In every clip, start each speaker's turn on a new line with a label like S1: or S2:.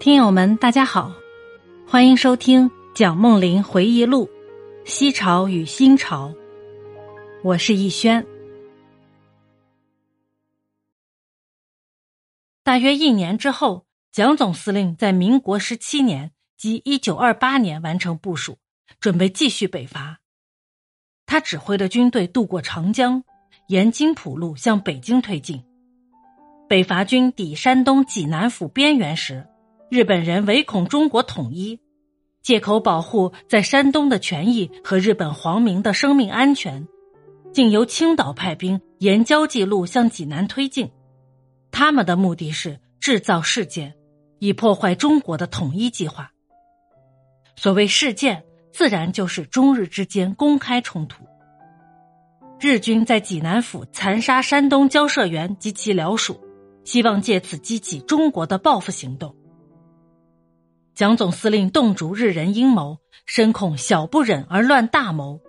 S1: 听友们，大家好，欢迎收听蒋梦麟回忆录《西朝与新朝》，我是逸轩。大约一年之后，蒋总司令在民国十七年即一九二八年完成部署，准备继续北伐。他指挥的军队渡过长江，沿津浦路向北京推进。北伐军抵山东济南府边缘时。日本人唯恐中国统一，借口保护在山东的权益和日本皇民的生命安全，竟由青岛派兵沿交际路向济南推进。他们的目的是制造事件，以破坏中国的统一计划。所谓事件，自然就是中日之间公开冲突。日军在济南府残杀山东交涉员及其僚属，希望借此激起中国的报复行动。蒋总司令洞烛日人阴谋，深恐小不忍而乱大谋，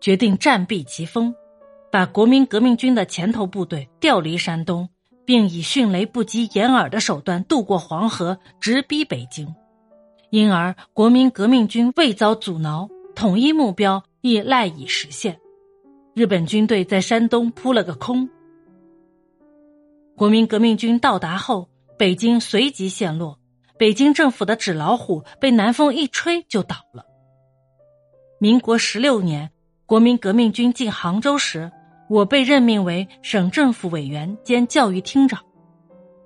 S1: 决定暂避其锋，把国民革命军的前头部队调离山东，并以迅雷不及掩耳的手段渡过黄河，直逼北京。因而，国民革命军未遭阻挠，统一目标亦赖以实现。日本军队在山东扑了个空。国民革命军到达后，北京随即陷落。北京政府的纸老虎被南风一吹就倒了。民国十六年，国民革命军进杭州时，我被任命为省政府委员兼教育厅长。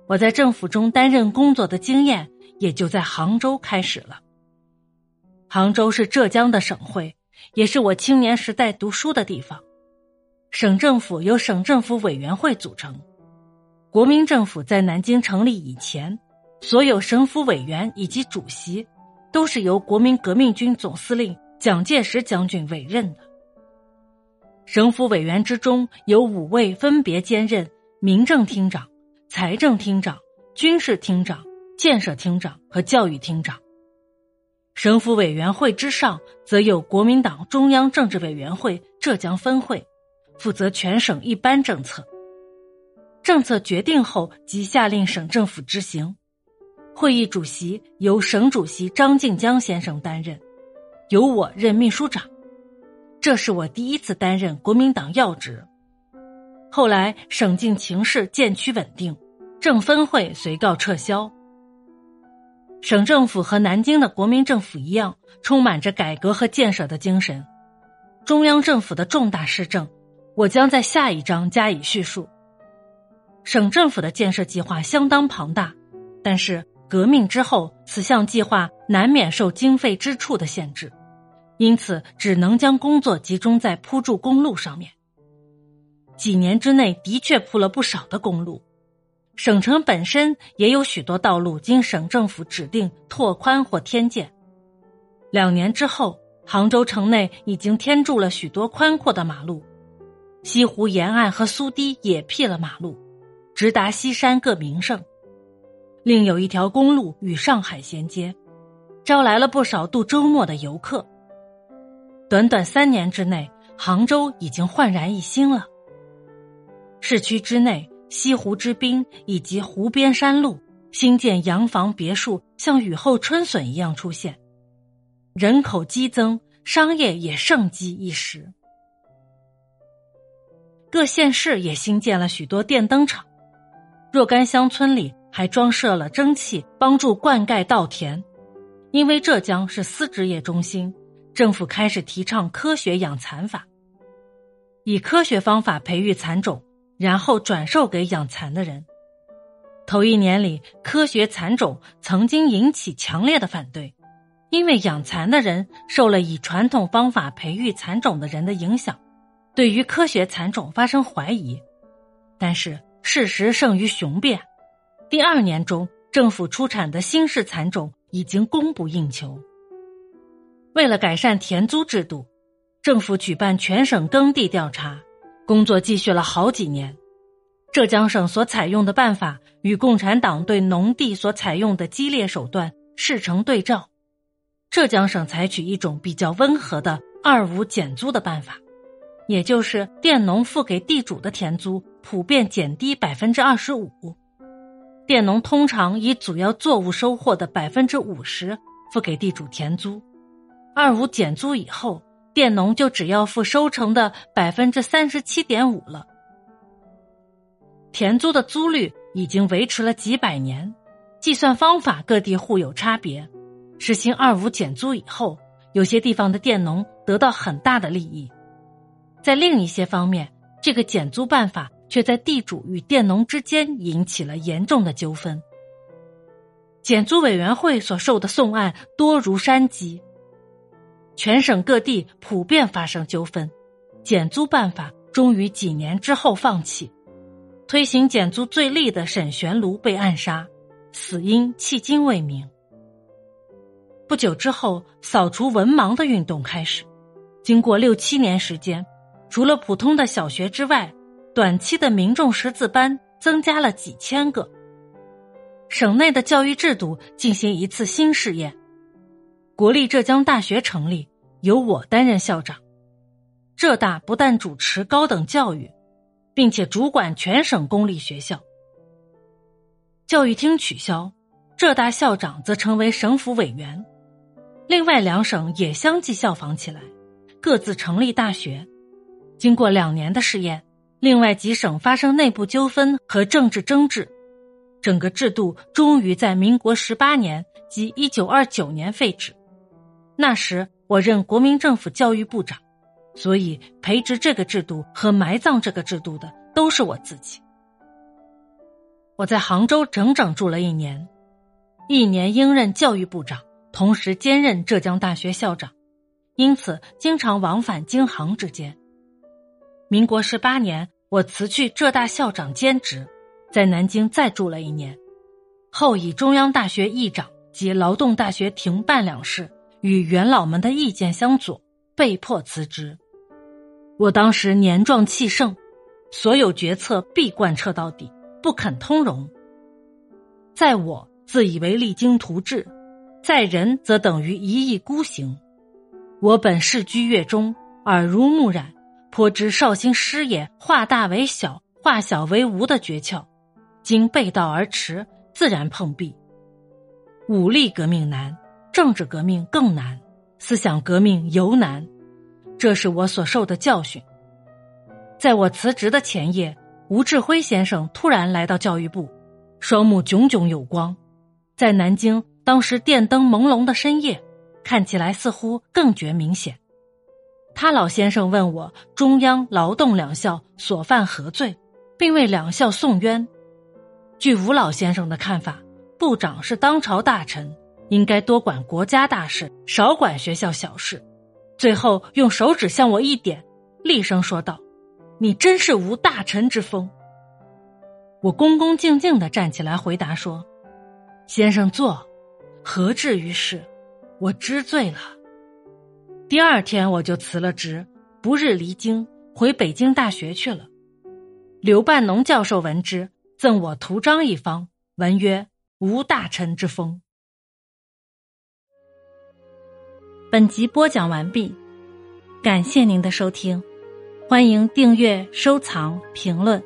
S1: 我在政府中担任工作的经验也就在杭州开始了。杭州是浙江的省会，也是我青年时代读书的地方。省政府由省政府委员会组成。国民政府在南京成立以前。所有省府委员以及主席，都是由国民革命军总司令蒋介石将军委任的。省府委员之中有五位分别兼任民政厅长、财政厅长、军事厅长、建设厅长和教育厅长。省府委员会之上，则有国民党中央政治委员会浙江分会，负责全省一般政策。政策决定后，即下令省政府执行。会议主席由省主席张静江先生担任，由我任秘书长。这是我第一次担任国民党要职。后来省境情势渐趋稳定，政分会随告撤销。省政府和南京的国民政府一样，充满着改革和建设的精神。中央政府的重大施政，我将在下一章加以叙述。省政府的建设计划相当庞大，但是。革命之后，此项计划难免受经费支出的限制，因此只能将工作集中在铺筑公路上面。几年之内，的确铺了不少的公路。省城本身也有许多道路经省政府指定拓宽或添建。两年之后，杭州城内已经添筑了许多宽阔的马路，西湖沿岸和苏堤也辟了马路，直达西山各名胜。另有一条公路与上海衔接，招来了不少度周末的游客。短短三年之内，杭州已经焕然一新了。市区之内，西湖之滨以及湖边山路新建洋房别墅，像雨后春笋一样出现，人口激增，商业也盛极一时。各县市也新建了许多电灯厂，若干乡村里。还装设了蒸汽，帮助灌溉稻田。因为浙江是丝织业中心，政府开始提倡科学养蚕法，以科学方法培育蚕种，然后转售给养蚕的人。头一年里，科学蚕种曾经引起强烈的反对，因为养蚕的人受了以传统方法培育蚕种的人的影响，对于科学蚕种发生怀疑。但是事实胜于雄辩。第二年中，政府出产的新式蚕种已经供不应求。为了改善田租制度，政府举办全省耕地调查，工作继续了好几年。浙江省所采用的办法与共产党对农地所采用的激烈手段事成对照。浙江省采取一种比较温和的“二五减租”的办法，也就是佃农付给地主的田租普遍减低百分之二十五。佃农通常以主要作物收获的百分之五十付给地主田租，二五减租以后，佃农就只要付收成的百分之三十七点五了。田租的租率已经维持了几百年，计算方法各地互有差别。实行二五减租以后，有些地方的佃农得到很大的利益，在另一些方面，这个减租办法。却在地主与佃农之间引起了严重的纠纷。减租委员会所受的讼案多如山积，全省各地普遍发生纠纷，减租办法终于几年之后放弃。推行减租最厉的沈玄庐被暗杀，死因迄今未明。不久之后，扫除文盲的运动开始，经过六七年时间，除了普通的小学之外。短期的民众识字班增加了几千个。省内的教育制度进行一次新试验，国立浙江大学成立，由我担任校长。浙大不但主持高等教育，并且主管全省公立学校。教育厅取消，浙大校长则成为省府委员。另外两省也相继效仿起来，各自成立大学。经过两年的试验。另外几省发生内部纠纷和政治争执，整个制度终于在民国十八年即一九二九年废止。那时我任国民政府教育部长，所以培植这个制度和埋葬这个制度的都是我自己。我在杭州整整住了一年，一年应任教育部长，同时兼任浙江大学校长，因此经常往返京杭之间。民国十八年，我辞去浙大校长兼职，在南京再住了一年，后以中央大学议长及劳动大学停办两事与元老们的意见相左，被迫辞职。我当时年壮气盛，所有决策必贯彻到底，不肯通融。在我自以为励精图治，在人则等于一意孤行。我本世居粤中，耳濡目染。颇知绍兴师爷化大为小、化小为无的诀窍，经背道而驰，自然碰壁。武力革命难，政治革命更难，思想革命尤难。这是我所受的教训。在我辞职的前夜，吴志辉先生突然来到教育部，双目炯炯有光。在南京，当时电灯朦胧的深夜，看起来似乎更觉明显。他老先生问我中央劳动两校所犯何罪，并为两校送冤。据吴老先生的看法，部长是当朝大臣，应该多管国家大事，少管学校小事。最后用手指向我一点，厉声说道：“你真是无大臣之风。”我恭恭敬敬的站起来回答说：“先生坐，何至于是？我知罪了。”第二天我就辞了职，不日离京，回北京大学去了。刘半农教授闻之，赠我图章一方，文曰：“无大臣之风。”本集播讲完毕，感谢您的收听，欢迎订阅、收藏、评论。